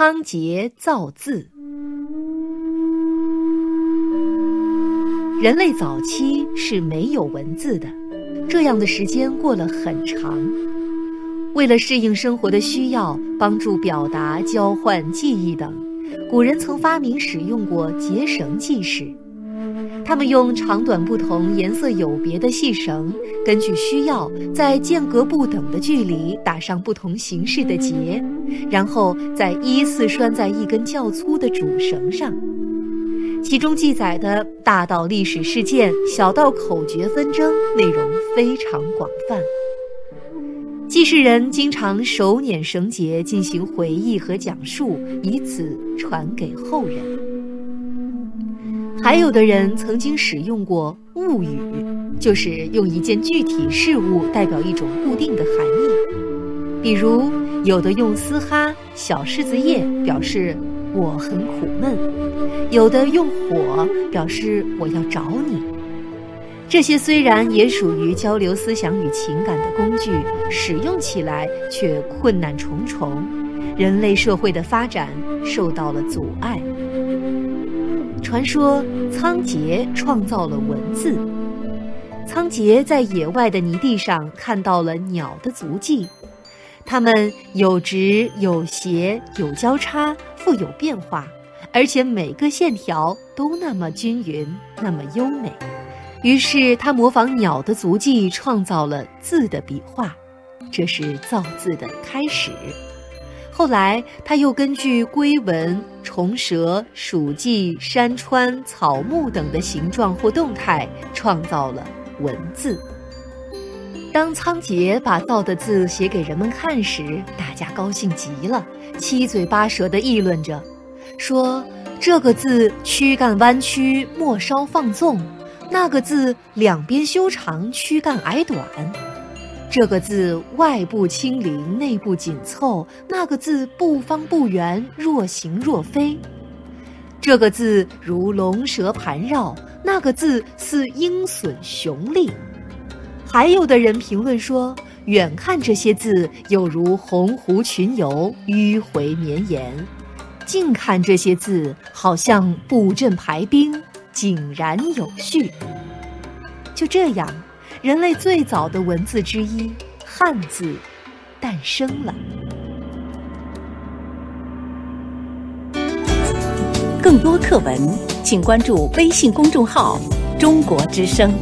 仓颉造字。人类早期是没有文字的，这样的时间过了很长。为了适应生活的需要，帮助表达、交换记忆等，古人曾发明使用过结绳记事。他们用长短不同、颜色有别的细绳，根据需要，在间隔不等的距离打上不同形式的结，然后再依次拴在一根较粗的主绳上。其中记载的大到历史事件，小到口诀纷争，内容非常广泛。记事人经常手捻绳结进行回忆和讲述，以此传给后人。还有的人曾经使用过物语，就是用一件具体事物代表一种固定的含义。比如，有的用嘶哈、小柿子叶表示我很苦闷；有的用火表示我要找你。这些虽然也属于交流思想与情感的工具，使用起来却困难重重，人类社会的发展受到了阻碍。传说仓颉创造了文字。仓颉在野外的泥地上看到了鸟的足迹，它们有直有斜有交叉，富有变化，而且每个线条都那么均匀，那么优美。于是他模仿鸟的足迹，创造了字的笔画，这是造字的开始。后来，他又根据龟纹、虫蛇、鼠迹、山川、草木等的形状或动态，创造了文字。当仓颉把造的字写给人们看时，大家高兴极了，七嘴八舌地议论着，说这个字躯干弯曲，末梢放纵；那个字两边修长，躯干矮短。这个字外部轻灵，内部紧凑；那个字不方不圆，若行若飞。这个字如龙蛇盘绕，那个字似鹰隼雄立。还有的人评论说，远看这些字有如鸿鹄群游，迂回绵延；近看这些字，好像布阵排兵，井然有序。就这样。人类最早的文字之一——汉字，诞生了。更多课文，请关注微信公众号“中国之声”。